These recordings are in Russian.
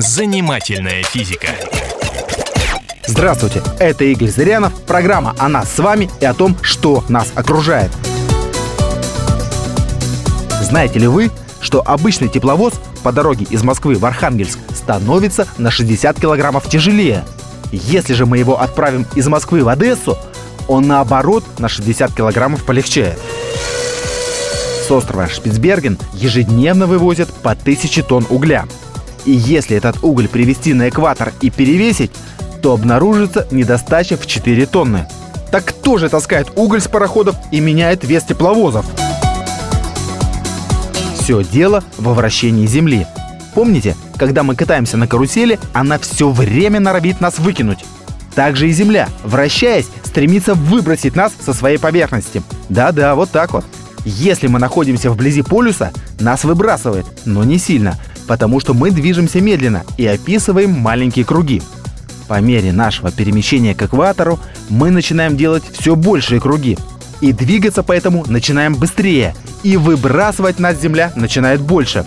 Занимательная физика. Здравствуйте, это Игорь Зырянов, программа о нас с вами и о том, что нас окружает. Знаете ли вы, что обычный тепловоз по дороге из Москвы в Архангельск становится на 60 килограммов тяжелее? Если же мы его отправим из Москвы в Одессу, он наоборот на 60 килограммов полегчает. С острова Шпицберген ежедневно вывозят по 1000 тонн угля. И если этот уголь привезти на экватор и перевесить, то обнаружится недостача в 4 тонны. Так кто же таскает уголь с пароходов и меняет вес тепловозов? Все дело во вращении Земли. Помните, когда мы катаемся на карусели, она все время норовит нас выкинуть. Также и Земля, вращаясь, стремится выбросить нас со своей поверхности. Да-да, вот так вот. Если мы находимся вблизи полюса, нас выбрасывает, но не сильно, потому что мы движемся медленно и описываем маленькие круги. По мере нашего перемещения к экватору мы начинаем делать все большие круги. И двигаться поэтому начинаем быстрее, и выбрасывать нас Земля начинает больше.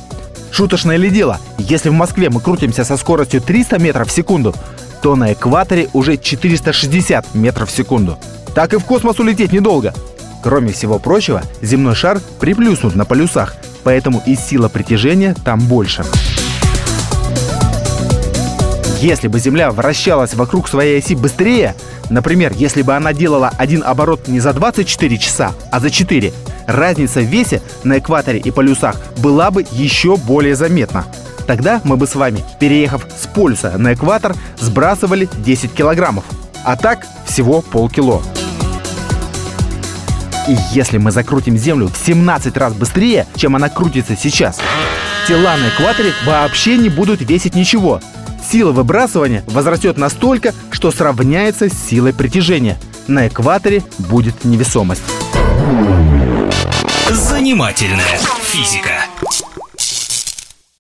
Шуточное ли дело, если в Москве мы крутимся со скоростью 300 метров в секунду, то на экваторе уже 460 метров в секунду. Так и в космос улететь недолго. Кроме всего прочего, земной шар приплюснут на полюсах, поэтому и сила притяжения там больше. Если бы Земля вращалась вокруг своей оси быстрее, например, если бы она делала один оборот не за 24 часа, а за 4, разница в весе на экваторе и полюсах была бы еще более заметна. Тогда мы бы с вами, переехав с полюса на экватор, сбрасывали 10 килограммов. А так всего полкило. И если мы закрутим Землю в 17 раз быстрее, чем она крутится сейчас, тела на экваторе вообще не будут весить ничего. Сила выбрасывания возрастет настолько, что сравняется с силой притяжения. На экваторе будет невесомость. Занимательная физика.